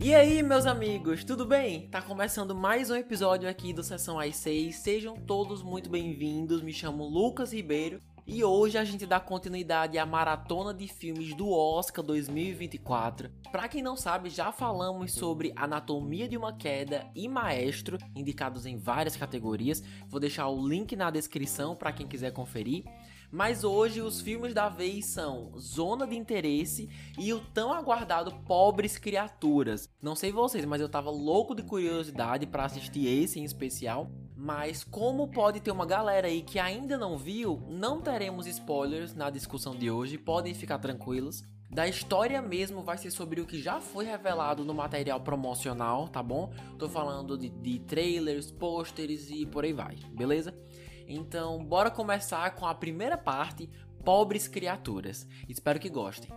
E aí, meus amigos, tudo bem? Tá começando mais um episódio aqui do Sessão às 6. Sejam todos muito bem-vindos. Me chamo Lucas Ribeiro e hoje a gente dá continuidade à maratona de filmes do Oscar 2024. Para quem não sabe, já falamos sobre Anatomia de uma Queda e Maestro, indicados em várias categorias. Vou deixar o link na descrição para quem quiser conferir. Mas hoje os filmes da vez são Zona de Interesse e o tão aguardado Pobres Criaturas. Não sei vocês, mas eu tava louco de curiosidade para assistir esse em especial. Mas como pode ter uma galera aí que ainda não viu, não teremos spoilers na discussão de hoje, podem ficar tranquilos. Da história mesmo vai ser sobre o que já foi revelado no material promocional, tá bom? Tô falando de, de trailers, pôsteres e por aí vai, beleza? Então, bora começar com a primeira parte, Pobres Criaturas. Espero que gostem.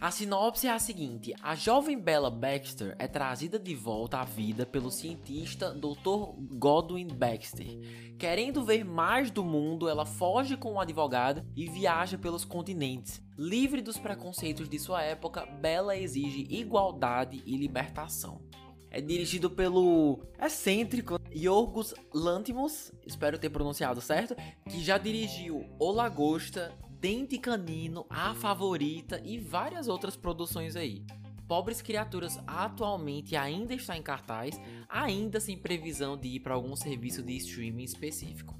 A sinopse é a seguinte: a jovem Bella Baxter é trazida de volta à vida pelo cientista Dr. Godwin Baxter. Querendo ver mais do mundo, ela foge com um advogado e viaja pelos continentes. Livre dos preconceitos de sua época, Bella exige igualdade e libertação. É dirigido pelo excêntrico Yorgos Lanthimos, espero ter pronunciado certo, que já dirigiu O Lagosta, Dente Canino, A Favorita e várias outras produções aí. Pobres Criaturas atualmente ainda está em cartaz, ainda sem previsão de ir para algum serviço de streaming específico.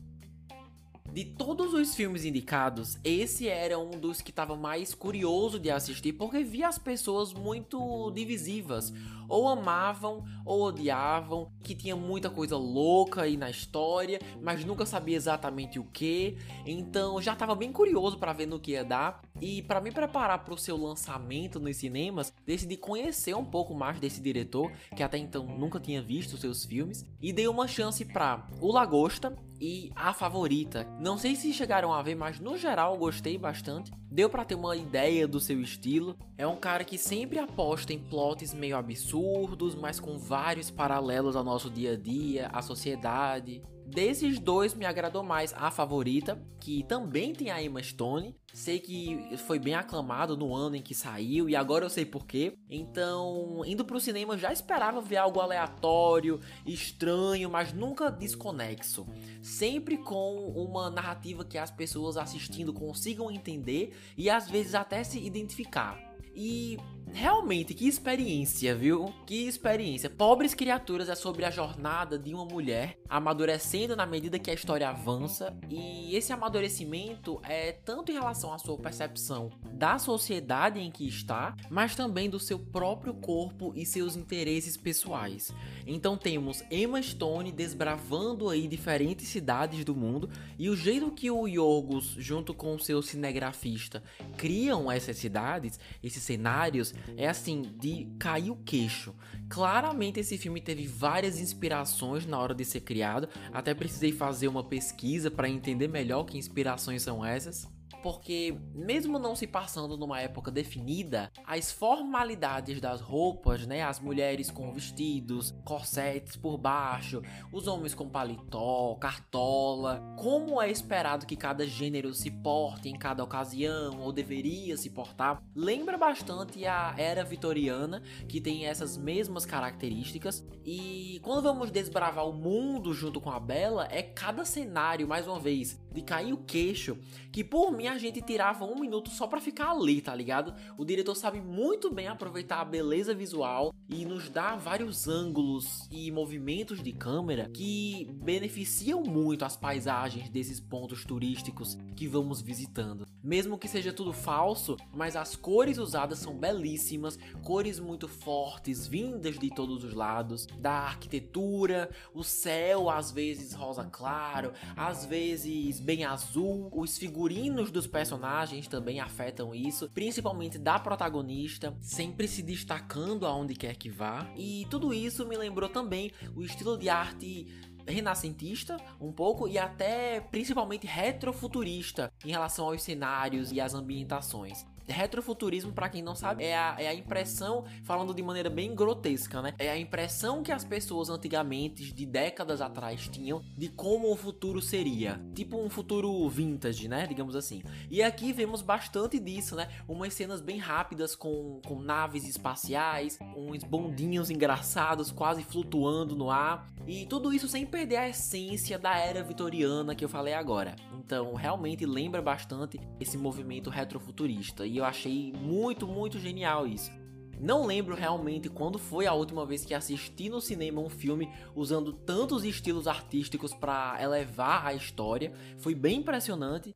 De todos os filmes indicados, esse era um dos que estava mais curioso de assistir porque via as pessoas muito divisivas, ou amavam ou odiavam, que tinha muita coisa louca aí na história, mas nunca sabia exatamente o que. Então já estava bem curioso para ver no que ia dar e para me preparar para o seu lançamento nos cinemas, decidi conhecer um pouco mais desse diretor, que até então nunca tinha visto seus filmes, e dei uma chance para O Lagosta e A Favorita. Não sei se chegaram a ver, mas no geral gostei bastante. Deu para ter uma ideia do seu estilo. É um cara que sempre aposta em plots meio absurdos, mas com vários paralelos ao nosso dia a dia, à sociedade. Desses dois me agradou mais a favorita, que também tem a Emma Stone. Sei que foi bem aclamado no ano em que saiu e agora eu sei porquê. Então, indo pro cinema já esperava ver algo aleatório, estranho, mas nunca desconexo. Sempre com uma narrativa que as pessoas assistindo consigam entender e às vezes até se identificar. E realmente, que experiência, viu? Que experiência. Pobres Criaturas é sobre a jornada de uma mulher amadurecendo na medida que a história avança, e esse amadurecimento é tanto em relação à sua percepção da sociedade em que está, mas também do seu próprio corpo e seus interesses pessoais. Então temos Emma Stone desbravando aí diferentes cidades do mundo, e o jeito que o Yorgos, junto com seu cinegrafista, criam essas cidades, esses cenários, é assim, de cair o queixo. Claramente esse filme teve várias inspirações na hora de ser criado, até precisei fazer uma pesquisa para entender melhor que inspirações são essas porque, mesmo não se passando numa época definida, as formalidades das roupas, né, as mulheres com vestidos, corsetes por baixo, os homens com paletó, cartola, como é esperado que cada gênero se porte em cada ocasião ou deveria se portar, lembra bastante a era vitoriana, que tem essas mesmas características. E quando vamos desbravar o mundo junto com a Bela, é cada cenário, mais uma vez, de cair o queixo, que por mim a gente tirava um minuto só para ficar ali, tá ligado? O diretor sabe muito bem aproveitar a beleza visual e nos dá vários ângulos e movimentos de câmera que beneficiam muito as paisagens desses pontos turísticos que vamos visitando. Mesmo que seja tudo falso, mas as cores usadas são belíssimas, cores muito fortes, vindas de todos os lados, da arquitetura, o céu às vezes rosa claro, às vezes bem azul, os figurinos dos personagens também afetam isso, principalmente da protagonista, sempre se destacando aonde quer que vá. E tudo isso me lembrou também o estilo de arte renascentista um pouco e até principalmente retrofuturista em relação aos cenários e às ambientações. Retrofuturismo, para quem não sabe, é a, é a impressão, falando de maneira bem grotesca, né? É a impressão que as pessoas antigamente, de décadas atrás, tinham de como o futuro seria. Tipo um futuro vintage, né? Digamos assim. E aqui vemos bastante disso, né? Umas cenas bem rápidas com, com naves espaciais, uns bondinhos engraçados quase flutuando no ar. E tudo isso sem perder a essência da era vitoriana que eu falei agora. Então, realmente lembra bastante esse movimento retrofuturista. E eu achei muito, muito genial isso. Não lembro realmente quando foi a última vez que assisti no cinema um filme usando tantos estilos artísticos para elevar a história. Foi bem impressionante.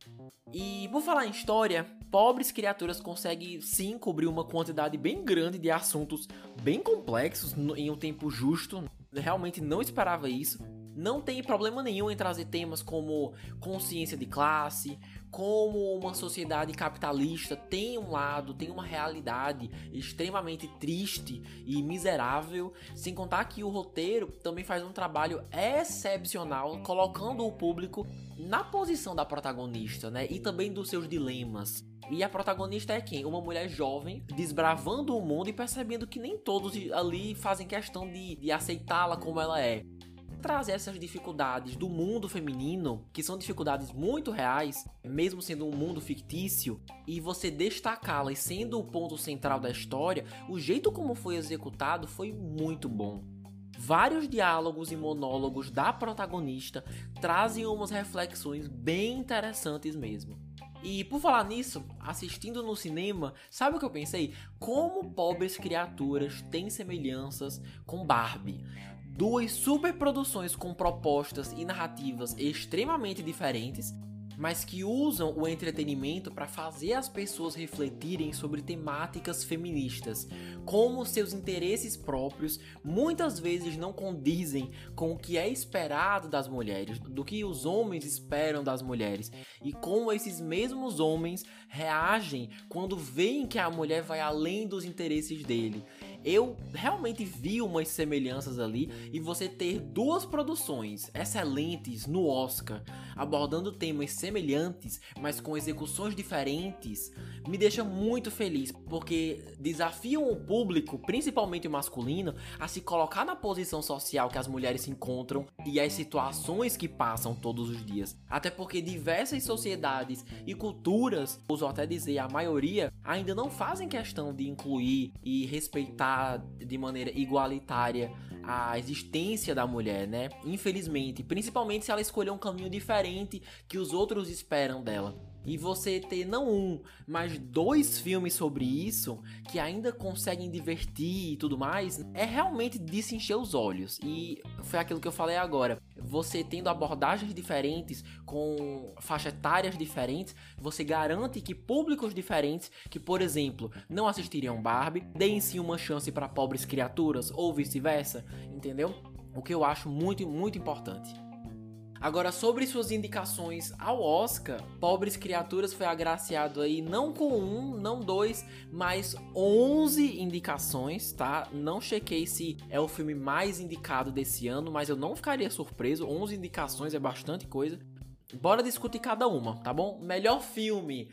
E por falar em história, Pobres Criaturas consegue sim cobrir uma quantidade bem grande de assuntos bem complexos em um tempo justo. Realmente não esperava isso. Não tem problema nenhum em trazer temas como consciência de classe, como uma sociedade capitalista tem um lado, tem uma realidade extremamente triste e miserável, sem contar que o roteiro também faz um trabalho excepcional colocando o público na posição da protagonista, né? E também dos seus dilemas. E a protagonista é quem? Uma mulher jovem, desbravando o mundo e percebendo que nem todos ali fazem questão de, de aceitá-la como ela é trazer essas dificuldades do mundo feminino, que são dificuldades muito reais, mesmo sendo um mundo fictício, e você destacá-las sendo o ponto central da história, o jeito como foi executado foi muito bom. Vários diálogos e monólogos da protagonista trazem umas reflexões bem interessantes mesmo. E por falar nisso, assistindo no cinema, sabe o que eu pensei? Como pobres criaturas têm semelhanças com Barbie duas superproduções com propostas e narrativas extremamente diferentes, mas que usam o entretenimento para fazer as pessoas refletirem sobre temáticas feministas, como seus interesses próprios muitas vezes não condizem com o que é esperado das mulheres, do que os homens esperam das mulheres, e como esses mesmos homens reagem quando veem que a mulher vai além dos interesses dele eu realmente vi umas semelhanças ali e você ter duas produções excelentes no Oscar abordando temas semelhantes, mas com execuções diferentes, me deixa muito feliz, porque desafiam o público, principalmente o masculino, a se colocar na posição social que as mulheres se encontram e as situações que passam todos os dias. Até porque diversas sociedades e culturas, uso até dizer a maioria, ainda não fazem questão de incluir e respeitar de maneira igualitária a existência da mulher, né? Infelizmente, principalmente se ela escolher um caminho diferente que os outros esperam dela. E você ter não um, mas dois filmes sobre isso, que ainda conseguem divertir e tudo mais, é realmente de se encher os olhos. E foi aquilo que eu falei agora. Você tendo abordagens diferentes, com faixas etárias diferentes, você garante que públicos diferentes, que por exemplo, não assistiriam Barbie, deem sim uma chance para pobres criaturas, ou vice-versa, entendeu? O que eu acho muito, muito importante. Agora, sobre suas indicações ao Oscar, Pobres Criaturas foi agraciado aí não com um, não dois, mas 11 indicações, tá? Não chequei se é o filme mais indicado desse ano, mas eu não ficaria surpreso. 11 indicações é bastante coisa. Bora discutir cada uma, tá bom? Melhor filme.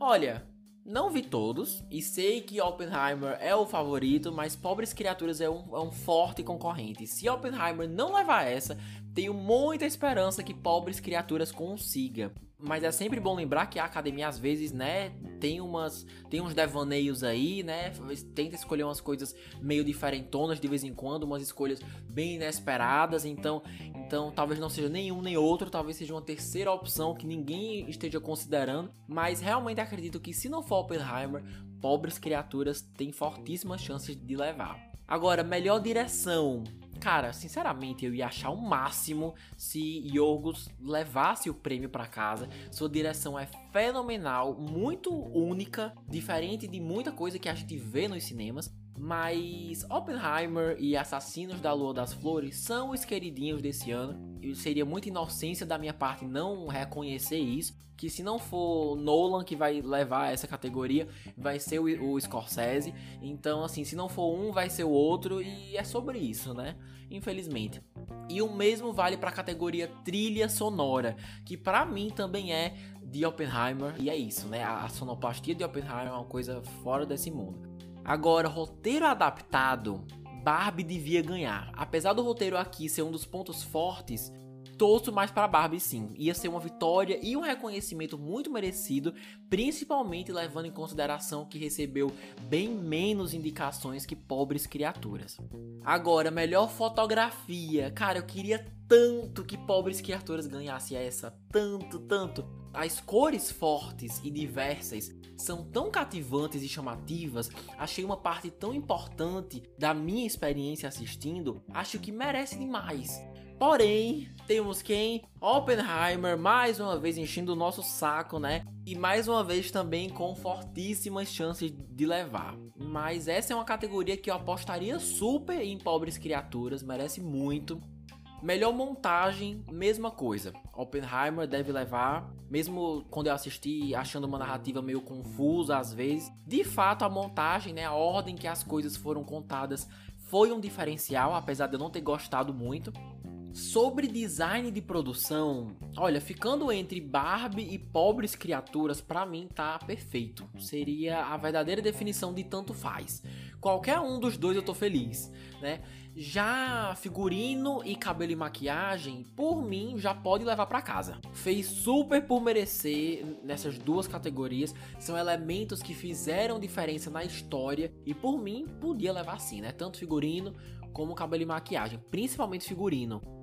Olha, não vi todos e sei que Oppenheimer é o favorito, mas Pobres Criaturas é um, é um forte concorrente. Se Oppenheimer não levar essa, tenho muita esperança que pobres criaturas consiga. Mas é sempre bom lembrar que a academia às vezes, né, tem umas tem uns devaneios aí, né? Tenta escolher umas coisas meio diferentonas de vez em quando, umas escolhas bem inesperadas, então, então talvez não seja nenhum nem outro, talvez seja uma terceira opção que ninguém esteja considerando, mas realmente acredito que se não for Oppenheimer, pobres criaturas têm fortíssimas chances de levar. Agora, melhor direção. Cara, sinceramente, eu ia achar o máximo se Yorgos levasse o prêmio para casa. Sua direção é fenomenal, muito única, diferente de muita coisa que a gente vê nos cinemas. Mas Oppenheimer e Assassinos da Lua das Flores são os queridinhos desse ano. E seria muita inocência da minha parte não reconhecer isso. Que se não for Nolan que vai levar essa categoria, vai ser o, o Scorsese. Então, assim, se não for um, vai ser o outro. E é sobre isso, né? Infelizmente. E o mesmo vale para a categoria trilha sonora, que para mim também é de Oppenheimer. E é isso, né? A sonoplastia de Oppenheimer é uma coisa fora desse mundo. Agora, roteiro adaptado, Barbie devia ganhar. Apesar do roteiro aqui ser um dos pontos fortes, torço mais para Barbie sim. Ia ser uma vitória e um reconhecimento muito merecido, principalmente levando em consideração que recebeu bem menos indicações que Pobres Criaturas. Agora, melhor fotografia. Cara, eu queria tanto que Pobres Criaturas ganhasse essa, tanto, tanto. As cores fortes e diversas são tão cativantes e chamativas, achei uma parte tão importante da minha experiência assistindo, acho que merece demais. Porém, temos quem? Oppenheimer, mais uma vez enchendo o nosso saco, né? E mais uma vez também com fortíssimas chances de levar. Mas essa é uma categoria que eu apostaria super em Pobres Criaturas, merece muito. Melhor montagem, mesma coisa. Oppenheimer deve levar, mesmo quando eu assisti achando uma narrativa meio confusa às vezes. De fato, a montagem, né, a ordem que as coisas foram contadas foi um diferencial, apesar de eu não ter gostado muito. Sobre design de produção, olha, ficando entre Barbie e pobres criaturas, para mim tá perfeito. Seria a verdadeira definição de tanto faz. Qualquer um dos dois eu tô feliz, né? Já figurino e cabelo e maquiagem, por mim, já pode levar para casa. Fez super por merecer nessas duas categorias. São elementos que fizeram diferença na história e por mim podia levar sim, né? Tanto figurino como cabelo e maquiagem, principalmente figurino.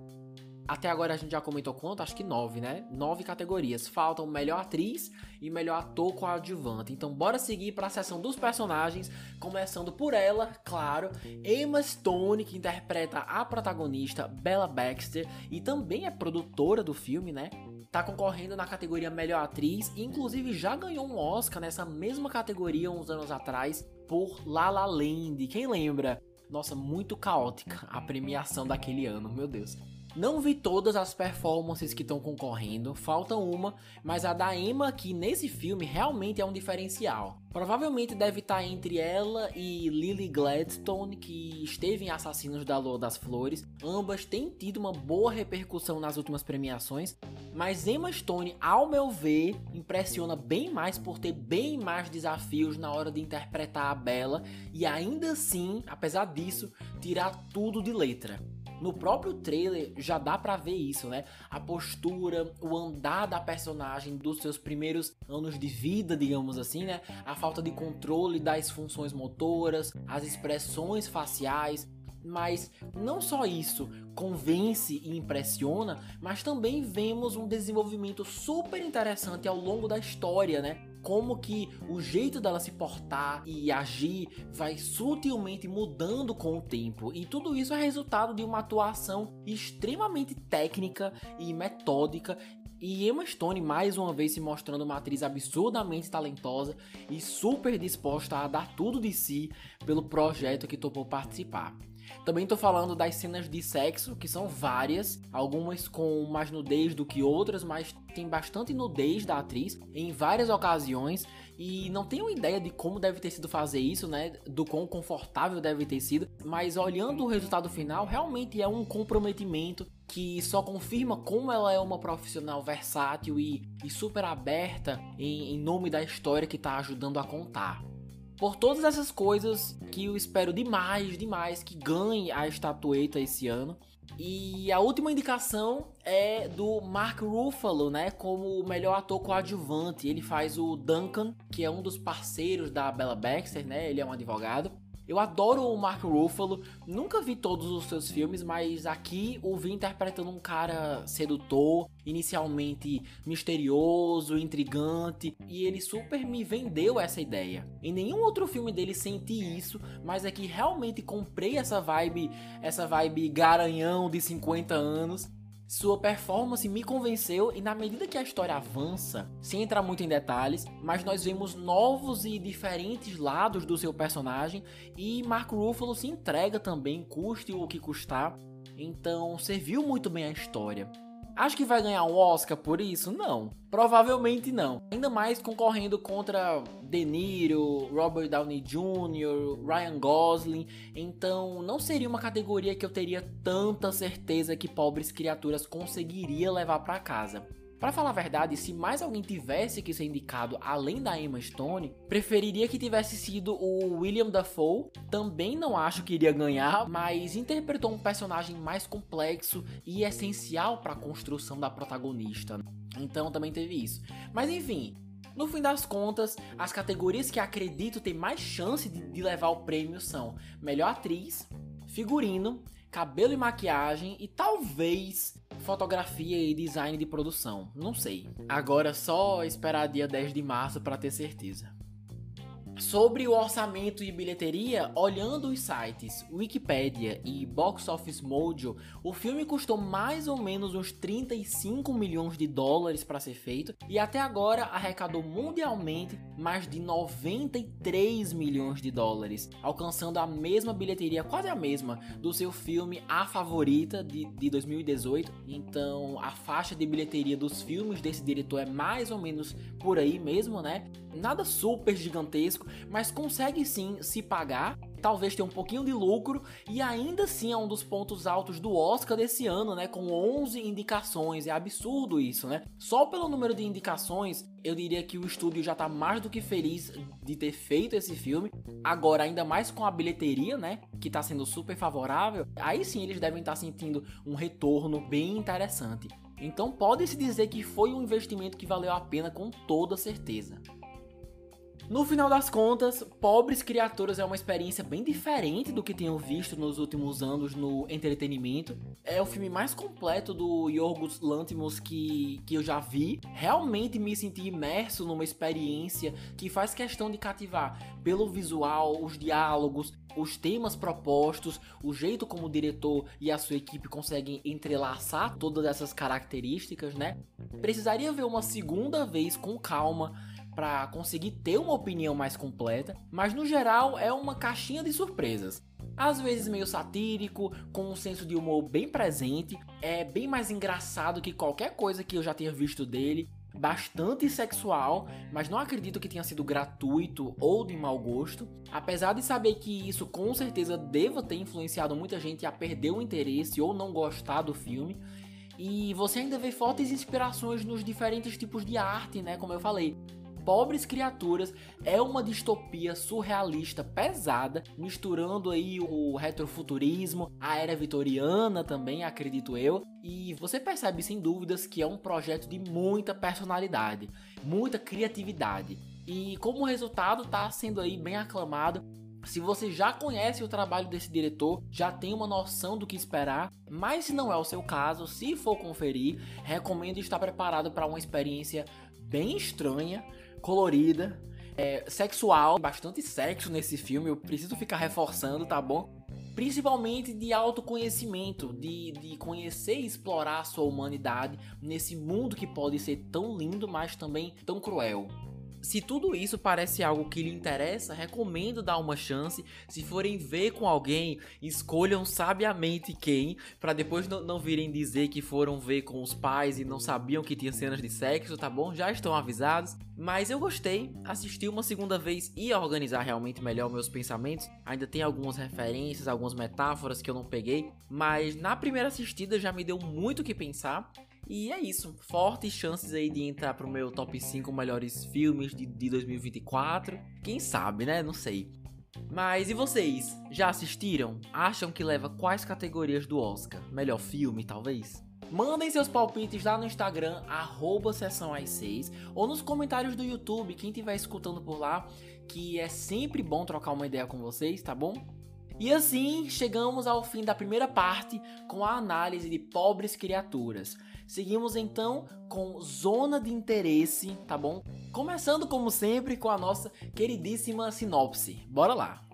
Até agora a gente já comentou quanto? Acho que nove, né? Nove categorias. Faltam melhor atriz e melhor ator coadjuvante. Então bora seguir para a seção dos personagens, começando por ela, claro, Emma Stone, que interpreta a protagonista Bella Baxter e também é produtora do filme, né? Tá concorrendo na categoria melhor atriz, e inclusive já ganhou um Oscar nessa mesma categoria uns anos atrás por La La Land. Quem lembra? Nossa, muito caótica a premiação daquele ano, meu Deus. Não vi todas as performances que estão concorrendo, falta uma, mas a da Emma aqui nesse filme realmente é um diferencial. Provavelmente deve estar entre ela e Lily Gladstone, que esteve em Assassinos da Lua das Flores. Ambas têm tido uma boa repercussão nas últimas premiações, mas Emma Stone, ao meu ver, impressiona bem mais por ter bem mais desafios na hora de interpretar a Bella e ainda assim, apesar disso, tirar tudo de letra. No próprio trailer já dá para ver isso, né? A postura, o andar da personagem dos seus primeiros anos de vida, digamos assim, né? A falta de controle das funções motoras, as expressões faciais, mas não só isso convence e impressiona, mas também vemos um desenvolvimento super interessante ao longo da história, né? Como que o jeito dela se portar e agir vai sutilmente mudando com o tempo. E tudo isso é resultado de uma atuação extremamente técnica e metódica e Emma Stone mais uma vez se mostrando uma atriz absurdamente talentosa e super disposta a dar tudo de si pelo projeto que topou participar. Também tô falando das cenas de sexo, que são várias, algumas com mais nudez do que outras, mas tem bastante nudez da atriz em várias ocasiões e não tenho ideia de como deve ter sido fazer isso, né? Do quão confortável deve ter sido, mas olhando o resultado final, realmente é um comprometimento que só confirma como ela é uma profissional versátil e, e super aberta em, em nome da história que está ajudando a contar. Por todas essas coisas que eu espero demais, demais que ganhe a estatueta esse ano. E a última indicação é do Mark Ruffalo, né, como o melhor ator coadjuvante. Ele faz o Duncan, que é um dos parceiros da Bella Baxter, né? Ele é um advogado. Eu adoro o Mark Ruffalo, nunca vi todos os seus filmes, mas aqui o vi interpretando um cara sedutor, inicialmente misterioso, intrigante, e ele super me vendeu essa ideia. Em nenhum outro filme dele senti isso, mas aqui é realmente comprei essa vibe, essa vibe garanhão de 50 anos sua performance me convenceu e na medida que a história avança, sem entrar muito em detalhes, mas nós vemos novos e diferentes lados do seu personagem e Mark Ruffalo se entrega também, custe o que custar. Então serviu muito bem a história. Acho que vai ganhar um Oscar por isso? Não. Provavelmente não. Ainda mais concorrendo contra De Niro, Robert Downey Jr., Ryan Gosling. Então, não seria uma categoria que eu teria tanta certeza que Pobres Criaturas conseguiria levar para casa. Para falar a verdade, se mais alguém tivesse que ser indicado além da Emma Stone, preferiria que tivesse sido o William Dafoe. Também não acho que iria ganhar, mas interpretou um personagem mais complexo e essencial para a construção da protagonista. Então também teve isso. Mas enfim, no fim das contas, as categorias que acredito ter mais chance de, de levar o prêmio são melhor atriz, figurino, cabelo e maquiagem e talvez fotografia e design de produção. Não sei. Agora só esperar dia 10 de março para ter certeza. Sobre o orçamento e bilheteria, olhando os sites Wikipedia e Box Office Mojo, o filme custou mais ou menos uns 35 milhões de dólares para ser feito e até agora arrecadou mundialmente mais de 93 milhões de dólares, alcançando a mesma bilheteria, quase a mesma, do seu filme A Favorita de, de 2018. Então a faixa de bilheteria dos filmes desse diretor é mais ou menos por aí mesmo, né? Nada super gigantesco, mas consegue sim se pagar, talvez ter um pouquinho de lucro e ainda assim é um dos pontos altos do Oscar desse ano, né, com 11 indicações. É absurdo isso, né? Só pelo número de indicações, eu diria que o estúdio já tá mais do que feliz de ter feito esse filme. Agora, ainda mais com a bilheteria, né, que tá sendo super favorável, aí sim eles devem estar tá sentindo um retorno bem interessante. Então pode-se dizer que foi um investimento que valeu a pena com toda certeza. No final das contas, Pobres Criaturas é uma experiência bem diferente do que tenho visto nos últimos anos no entretenimento. É o filme mais completo do Yorgos Lanthimos que, que eu já vi. Realmente me senti imerso numa experiência que faz questão de cativar pelo visual, os diálogos, os temas propostos, o jeito como o diretor e a sua equipe conseguem entrelaçar todas essas características, né? Precisaria ver uma segunda vez com calma para conseguir ter uma opinião mais completa, mas no geral é uma caixinha de surpresas. Às vezes meio satírico, com um senso de humor bem presente, é bem mais engraçado que qualquer coisa que eu já tenha visto dele, bastante sexual, mas não acredito que tenha sido gratuito ou de mau gosto. Apesar de saber que isso com certeza deva ter influenciado muita gente a perder o interesse ou não gostar do filme. E você ainda vê fortes inspirações nos diferentes tipos de arte, né? Como eu falei. Pobres Criaturas é uma distopia surrealista pesada, misturando aí o retrofuturismo, a era vitoriana também, acredito eu, e você percebe sem dúvidas que é um projeto de muita personalidade, muita criatividade. E como resultado está sendo aí bem aclamado se você já conhece o trabalho desse diretor, já tem uma noção do que esperar, mas se não é o seu caso, se for conferir, recomendo estar preparado para uma experiência bem estranha, colorida, é, sexual, bastante sexo nesse filme, eu preciso ficar reforçando, tá bom? Principalmente de autoconhecimento, de, de conhecer e explorar a sua humanidade nesse mundo que pode ser tão lindo, mas também tão cruel. Se tudo isso parece algo que lhe interessa, recomendo dar uma chance. Se forem ver com alguém, escolham sabiamente quem, para depois não, não virem dizer que foram ver com os pais e não sabiam que tinha cenas de sexo, tá bom? Já estão avisados. Mas eu gostei, assisti uma segunda vez e organizar realmente melhor meus pensamentos. Ainda tem algumas referências, algumas metáforas que eu não peguei, mas na primeira assistida já me deu muito o que pensar. E é isso. Fortes chances aí de entrar pro meu top 5 melhores filmes de, de 2024. Quem sabe, né? Não sei. Mas e vocês? Já assistiram? Acham que leva quais categorias do Oscar? Melhor filme, talvez? Mandem seus palpites lá no Instagram, arroba sessão 6 ou nos comentários do YouTube, quem estiver escutando por lá, que é sempre bom trocar uma ideia com vocês, tá bom? E assim chegamos ao fim da primeira parte com a análise de pobres criaturas. Seguimos então com zona de interesse, tá bom? Começando como sempre com a nossa queridíssima sinopse. Bora lá.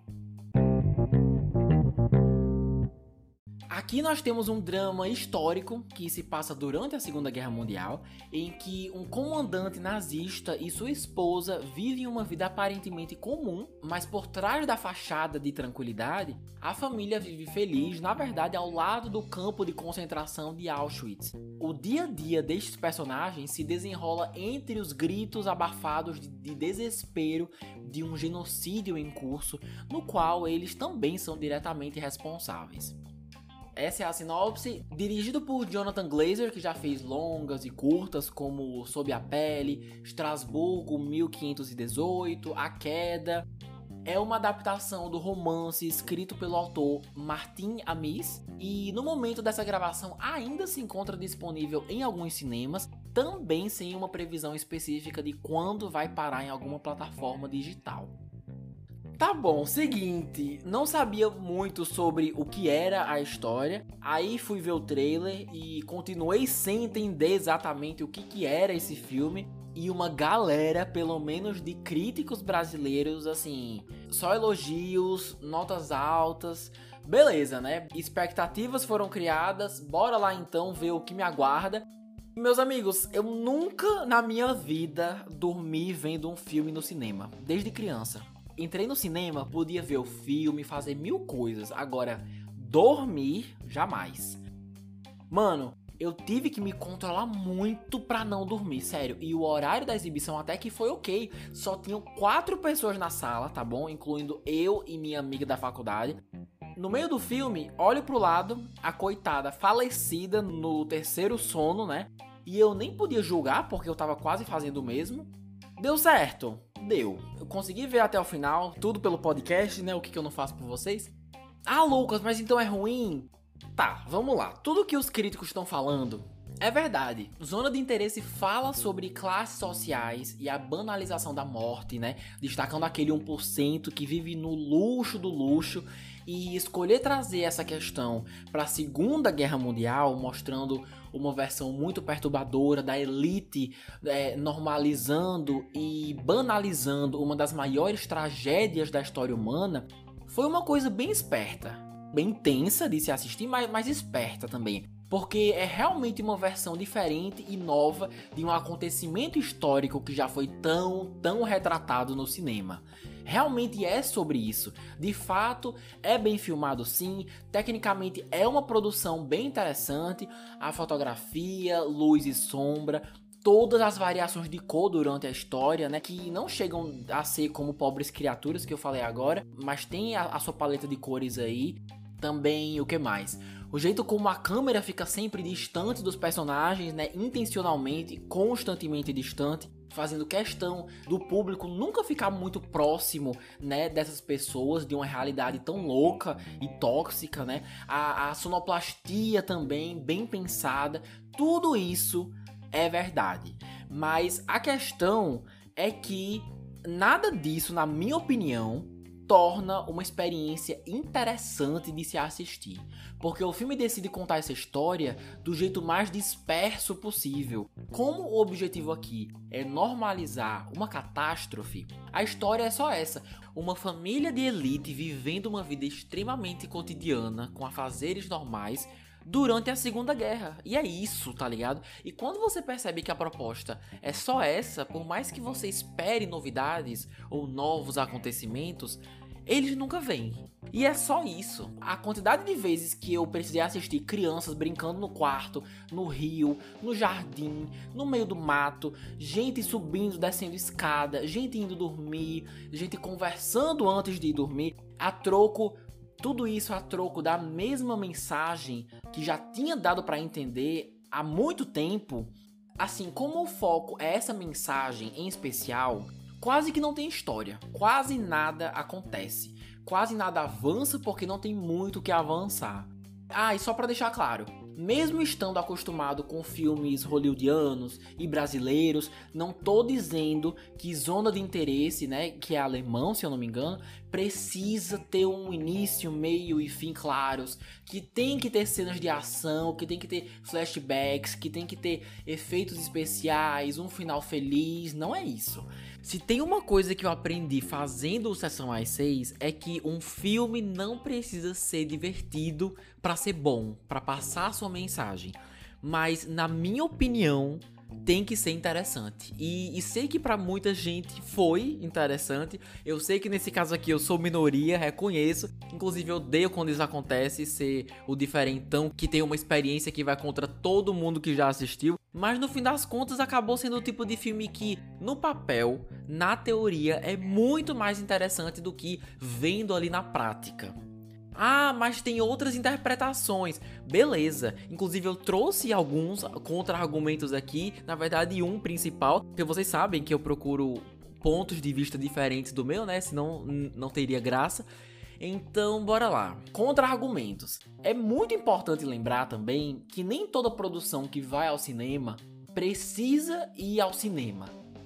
Aqui nós temos um drama histórico que se passa durante a Segunda Guerra Mundial, em que um comandante nazista e sua esposa vivem uma vida aparentemente comum, mas por trás da fachada de tranquilidade, a família vive feliz, na verdade, ao lado do campo de concentração de Auschwitz. O dia a dia destes personagens se desenrola entre os gritos abafados de, de desespero de um genocídio em curso, no qual eles também são diretamente responsáveis. Essa é a sinopse, dirigido por Jonathan Glazer, que já fez longas e curtas como Sob a Pele, Estrasburgo 1518, A Queda. É uma adaptação do romance escrito pelo autor Martin Amis e no momento dessa gravação ainda se encontra disponível em alguns cinemas, também sem uma previsão específica de quando vai parar em alguma plataforma digital. Tá bom, seguinte, não sabia muito sobre o que era a história. Aí fui ver o trailer e continuei sem entender exatamente o que, que era esse filme. E uma galera, pelo menos de críticos brasileiros, assim, só elogios, notas altas. Beleza, né? Expectativas foram criadas, bora lá então ver o que me aguarda. Meus amigos, eu nunca na minha vida dormi vendo um filme no cinema, desde criança. Entrei no cinema, podia ver o filme, fazer mil coisas. Agora, dormir, jamais. Mano, eu tive que me controlar muito pra não dormir, sério. E o horário da exibição até que foi ok. Só tinham quatro pessoas na sala, tá bom? Incluindo eu e minha amiga da faculdade. No meio do filme, olho pro lado, a coitada falecida no terceiro sono, né? E eu nem podia julgar porque eu tava quase fazendo o mesmo. Deu certo deu. Eu consegui ver até o final, tudo pelo podcast, né? O que, que eu não faço por vocês. Ah, Lucas, mas então é ruim? Tá, vamos lá. Tudo que os críticos estão falando é verdade. Zona de Interesse fala sobre classes sociais e a banalização da morte, né? Destacando aquele 1% que vive no luxo do luxo e escolher trazer essa questão para a Segunda Guerra Mundial, mostrando uma versão muito perturbadora da elite é, normalizando e banalizando uma das maiores tragédias da história humana, foi uma coisa bem esperta, bem tensa de se assistir, mas, mas esperta também porque é realmente uma versão diferente e nova de um acontecimento histórico que já foi tão, tão retratado no cinema. Realmente é sobre isso. De fato, é bem filmado sim, tecnicamente é uma produção bem interessante, a fotografia, luz e sombra, todas as variações de cor durante a história, né? Que não chegam a ser como pobres criaturas que eu falei agora, mas tem a, a sua paleta de cores aí. Também o que mais? O jeito como a câmera fica sempre distante dos personagens, né? Intencionalmente, constantemente distante fazendo questão do público nunca ficar muito próximo, né, dessas pessoas, de uma realidade tão louca e tóxica, né? A, a sonoplastia também, bem pensada, tudo isso é verdade. Mas a questão é que nada disso, na minha opinião, torna uma experiência interessante de se assistir, porque o filme decide contar essa história do jeito mais disperso possível. Como o objetivo aqui é normalizar uma catástrofe, a história é só essa: uma família de elite vivendo uma vida extremamente cotidiana, com afazeres normais, durante a Segunda Guerra. E é isso, tá ligado? E quando você percebe que a proposta é só essa, por mais que você espere novidades ou novos acontecimentos, eles nunca vêm. E é só isso. A quantidade de vezes que eu precisei assistir crianças brincando no quarto, no rio, no jardim, no meio do mato, gente subindo, descendo escada, gente indo dormir, gente conversando antes de ir dormir, a troco tudo isso a troco da mesma mensagem que já tinha dado para entender há muito tempo. Assim, como o foco é essa mensagem em especial, quase que não tem história, quase nada acontece, quase nada avança porque não tem muito que avançar. Ah, e só para deixar claro, mesmo estando acostumado com filmes hollywoodianos e brasileiros, não tô dizendo que Zona de Interesse, né, que é alemão, se eu não me engano, precisa ter um início, meio e fim claros, que tem que ter cenas de ação, que tem que ter flashbacks, que tem que ter efeitos especiais, um final feliz, não é isso. Se tem uma coisa que eu aprendi fazendo o Sessão às 6 é que um filme não precisa ser divertido para ser bom, para passar sua mensagem. Mas na minha opinião, tem que ser interessante. E, e sei que para muita gente foi interessante. Eu sei que nesse caso aqui eu sou minoria, reconheço. Inclusive eu odeio quando isso acontece, ser o diferentão que tem uma experiência que vai contra todo mundo que já assistiu. Mas no fim das contas acabou sendo o tipo de filme que, no papel, na teoria, é muito mais interessante do que vendo ali na prática. Ah, mas tem outras interpretações. Beleza. Inclusive eu trouxe alguns contra-argumentos aqui, na verdade um principal, porque vocês sabem que eu procuro pontos de vista diferentes do meu, né? Senão não teria graça. Então, bora lá. Contra-argumentos. É muito importante lembrar também que nem toda produção que vai ao cinema precisa ir ao cinema.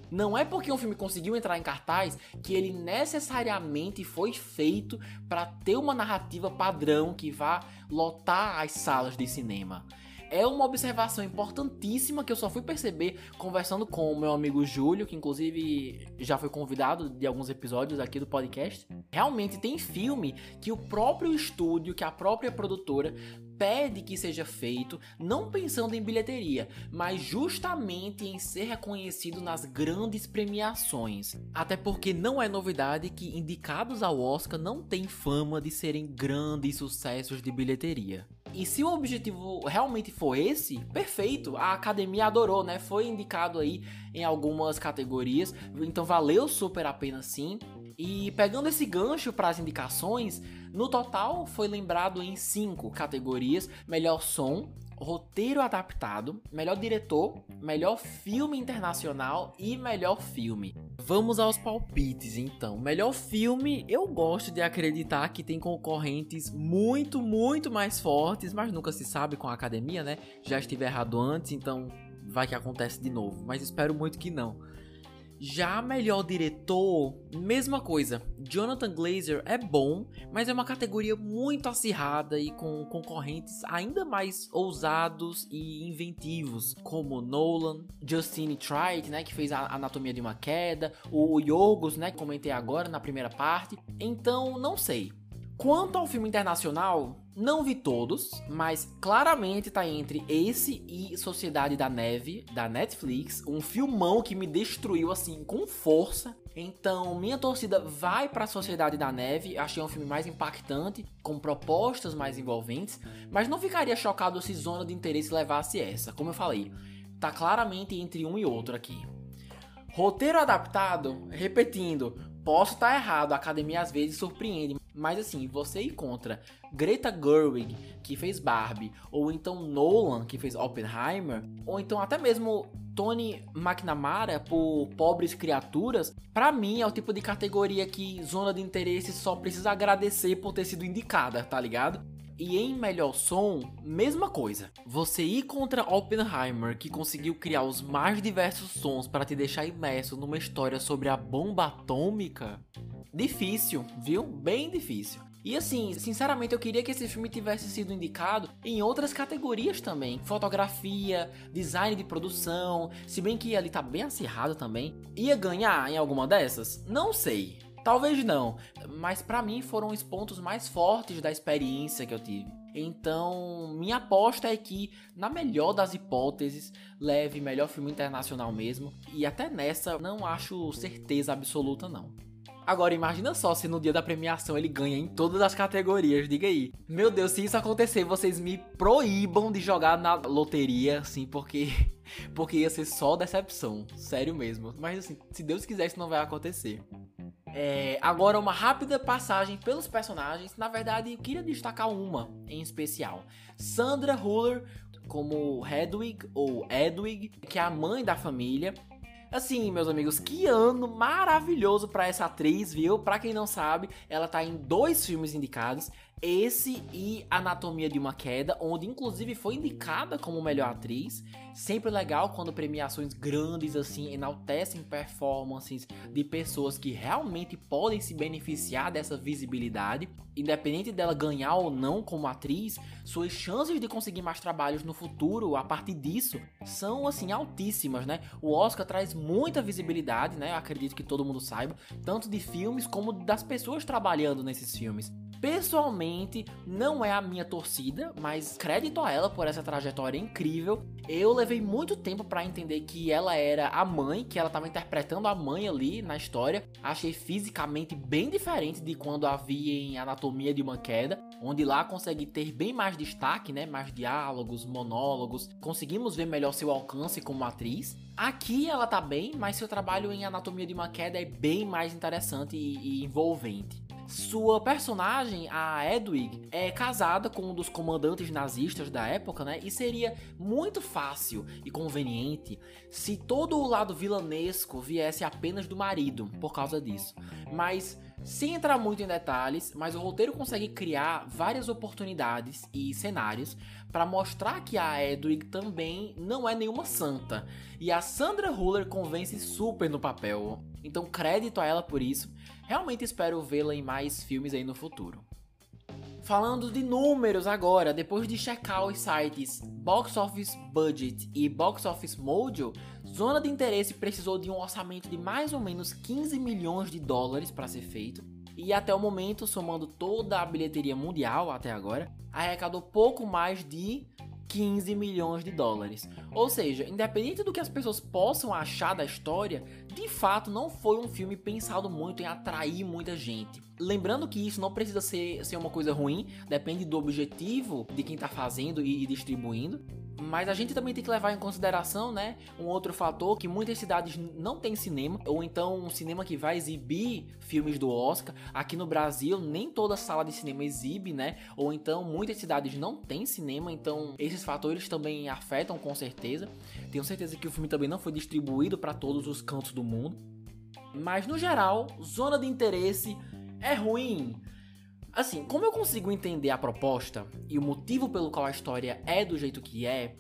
Não é porque um filme conseguiu entrar em cartaz que ele necessariamente foi feito para ter uma narrativa padrão que vá lotar as salas de cinema. É uma observação importantíssima que eu só fui perceber conversando com o meu amigo Júlio, que inclusive já foi convidado de alguns episódios aqui do podcast. Realmente tem filme que o próprio estúdio, que a própria produtora pede que seja feito, não pensando em bilheteria, mas justamente em ser reconhecido nas grandes premiações. Até porque não é novidade que indicados ao Oscar não têm fama de serem grandes sucessos de bilheteria. E se o objetivo realmente for esse, perfeito. A academia adorou, né? Foi indicado aí em algumas categorias, então valeu super a pena sim. E pegando esse gancho para as indicações, no total foi lembrado em cinco categorias: melhor som, roteiro adaptado, melhor diretor, melhor filme internacional e melhor filme. Vamos aos palpites então. Melhor filme, eu gosto de acreditar que tem concorrentes muito, muito mais fortes, mas nunca se sabe com a academia, né? Já estive errado antes, então vai que acontece de novo, mas espero muito que não. Já melhor diretor, mesma coisa. Jonathan Glazer é bom, mas é uma categoria muito acirrada e com concorrentes ainda mais ousados e inventivos, como Nolan, Justine Triet, né, que fez a Anatomia de uma Queda, o Yorgos, né, que comentei agora na primeira parte. Então, não sei. Quanto ao filme internacional, não vi todos, mas claramente tá entre esse e Sociedade da Neve, da Netflix, um filmão que me destruiu assim com força. Então, minha torcida vai para Sociedade da Neve, achei um filme mais impactante, com propostas mais envolventes, mas não ficaria chocado se Zona de Interesse levasse essa. Como eu falei, tá claramente entre um e outro aqui. Roteiro adaptado, repetindo, posso estar tá errado, a academia às vezes surpreende, mas assim, você ir contra Greta Gerwig, que fez Barbie, ou então Nolan, que fez Oppenheimer, ou então até mesmo Tony McNamara por Pobres Criaturas, para mim é o tipo de categoria que Zona de Interesse só precisa agradecer por ter sido indicada, tá ligado? E em melhor som, mesma coisa. Você ir contra Oppenheimer, que conseguiu criar os mais diversos sons para te deixar imerso numa história sobre a bomba atômica, difícil, viu? Bem difícil. E assim, sinceramente, eu queria que esse filme tivesse sido indicado em outras categorias também. Fotografia, design de produção, se bem que ali tá bem acirrado também. Ia ganhar em alguma dessas? Não sei. Talvez não, mas para mim foram os pontos mais fortes da experiência que eu tive. Então, minha aposta é que, na melhor das hipóteses, leve melhor filme internacional mesmo. E até nessa, não acho certeza absoluta, não. Agora, imagina só se no dia da premiação ele ganha em todas as categorias, diga aí. Meu Deus, se isso acontecer, vocês me proíbam de jogar na loteria, assim, porque. Porque ia ser só decepção. Sério mesmo. Mas assim, se Deus quiser, isso não vai acontecer. É, agora, uma rápida passagem pelos personagens. Na verdade, eu queria destacar uma em especial: Sandra Huller, como Hedwig ou Edwig, que é a mãe da família. Assim, meus amigos, que ano maravilhoso para essa atriz, viu? Para quem não sabe, ela tá em dois filmes indicados. Esse e Anatomia de uma Queda, onde inclusive foi indicada como melhor atriz. Sempre legal quando premiações grandes assim enaltecem performances de pessoas que realmente podem se beneficiar dessa visibilidade. Independente dela ganhar ou não como atriz, suas chances de conseguir mais trabalhos no futuro a partir disso são assim altíssimas, né? O Oscar traz muita visibilidade, né? Eu acredito que todo mundo saiba, tanto de filmes como das pessoas trabalhando nesses filmes. Pessoalmente, não é a minha torcida, mas crédito a ela por essa trajetória incrível. Eu levei muito tempo para entender que ela era a mãe, que ela estava interpretando a mãe ali na história. Achei fisicamente bem diferente de quando a vi em Anatomia de uma Queda, onde lá consegue ter bem mais destaque, né? Mais diálogos, monólogos. Conseguimos ver melhor seu alcance como atriz. Aqui ela tá bem, mas seu trabalho em Anatomia de uma Queda é bem mais interessante e, e envolvente. Sua personagem, a Edwig, é casada com um dos comandantes nazistas da época, né? E seria muito fácil e conveniente se todo o lado vilanesco viesse apenas do marido por causa disso. Mas sem entrar muito em detalhes, mas o roteiro consegue criar várias oportunidades e cenários para mostrar que a Edwig também não é nenhuma santa. E a Sandra Huller convence super no papel. Então crédito a ela por isso. Realmente espero vê-la em mais filmes aí no futuro. Falando de números agora, depois de checar os sites Box Office Budget e Box Office Mojo, Zona de Interesse precisou de um orçamento de mais ou menos 15 milhões de dólares para ser feito. E até o momento, somando toda a bilheteria mundial até agora, arrecadou pouco mais de 15 milhões de dólares. Ou seja, independente do que as pessoas possam achar da história, de fato não foi um filme pensado muito em atrair muita gente. Lembrando que isso não precisa ser, ser uma coisa ruim, depende do objetivo de quem está fazendo e distribuindo. Mas a gente também tem que levar em consideração, né, um outro fator que muitas cidades não têm cinema, ou então um cinema que vai exibir filmes do Oscar. Aqui no Brasil, nem toda sala de cinema exibe, né? Ou então muitas cidades não têm cinema, então esses fatores também afetam com certeza. Tenho certeza que o filme também não foi distribuído para todos os cantos do mundo. Mas no geral, zona de interesse é ruim. Assim, como eu consigo entender a proposta e o motivo pelo qual a história é do jeito que é,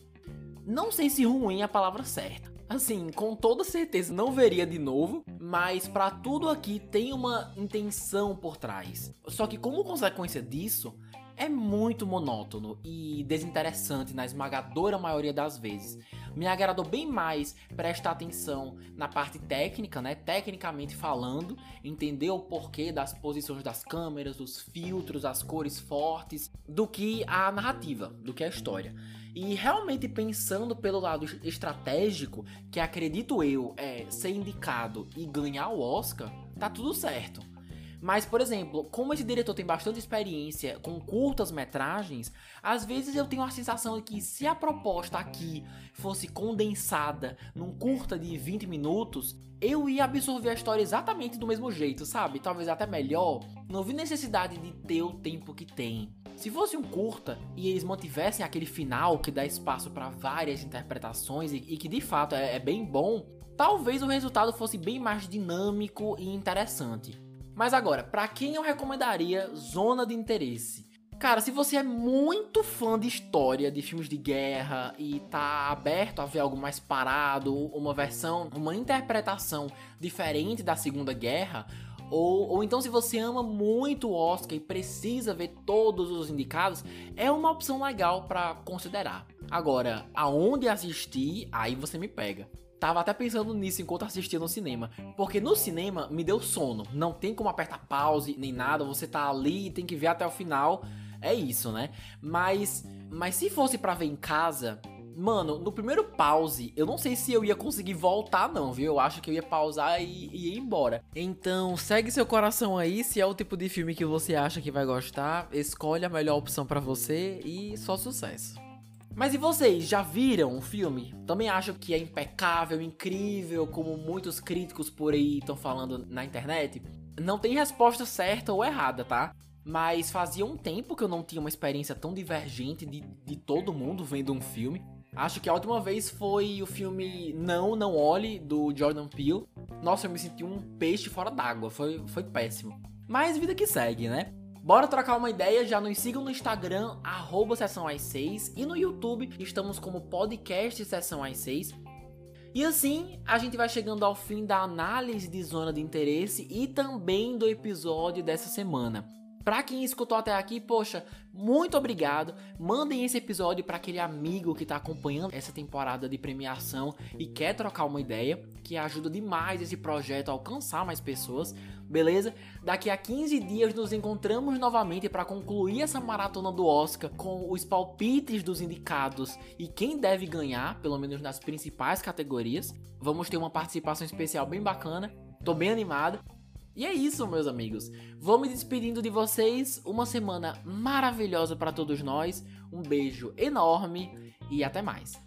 não sei se ruim é a palavra certa. Assim, com toda certeza não veria de novo, mas para tudo aqui tem uma intenção por trás. Só que como consequência disso, é muito monótono e desinteressante na esmagadora maioria das vezes. Me agradou bem mais prestar atenção na parte técnica, né? Tecnicamente falando, entender o porquê das posições das câmeras, dos filtros, as cores fortes, do que a narrativa, do que a história. E realmente pensando pelo lado estratégico, que acredito eu é ser indicado e ganhar o Oscar, tá tudo certo. Mas, por exemplo, como esse diretor tem bastante experiência com curtas metragens, às vezes eu tenho a sensação de que se a proposta aqui fosse condensada num curta de 20 minutos, eu ia absorver a história exatamente do mesmo jeito, sabe? Talvez até melhor. Não vi necessidade de ter o tempo que tem. Se fosse um curta e eles mantivessem aquele final que dá espaço para várias interpretações e, e, que de fato é, é bem bom, talvez o resultado fosse bem mais dinâmico e interessante. Mas agora, para quem eu recomendaria Zona de Interesse? Cara, se você é muito fã de história, de filmes de guerra e tá aberto a ver algo mais parado, uma versão, uma interpretação diferente da Segunda Guerra, ou, ou então se você ama muito o Oscar e precisa ver todos os indicados, é uma opção legal para considerar. Agora, aonde assistir, aí você me pega. Tava até pensando nisso enquanto assistia no cinema. Porque no cinema me deu sono. Não tem como apertar pause nem nada. Você tá ali e tem que ver até o final. É isso, né? Mas, mas se fosse para ver em casa, mano, no primeiro pause, eu não sei se eu ia conseguir voltar, não, viu? Eu acho que eu ia pausar e, e ir embora. Então, segue seu coração aí. Se é o tipo de filme que você acha que vai gostar, escolhe a melhor opção para você e só sucesso. Mas e vocês, já viram o filme? Também acham que é impecável, incrível, como muitos críticos por aí estão falando na internet? Não tem resposta certa ou errada, tá? Mas fazia um tempo que eu não tinha uma experiência tão divergente de, de todo mundo vendo um filme. Acho que a última vez foi o filme Não, Não Olhe, do Jordan Peele. Nossa, eu me senti um peixe fora d'água, foi, foi péssimo. Mas vida que segue, né? Bora trocar uma ideia, já nos sigam no Instagram, arroba Sessão às 6 e no YouTube estamos como podcast Sessão às 6. E assim, a gente vai chegando ao fim da análise de zona de interesse e também do episódio dessa semana. Pra quem escutou até aqui, poxa, muito obrigado. Mandem esse episódio para aquele amigo que tá acompanhando essa temporada de premiação e quer trocar uma ideia, que ajuda demais esse projeto a alcançar mais pessoas, beleza? Daqui a 15 dias nos encontramos novamente para concluir essa maratona do Oscar com os palpites dos indicados e quem deve ganhar, pelo menos nas principais categorias. Vamos ter uma participação especial bem bacana. Tô bem animado. E é isso, meus amigos. Vou me despedindo de vocês. Uma semana maravilhosa para todos nós. Um beijo enorme e até mais.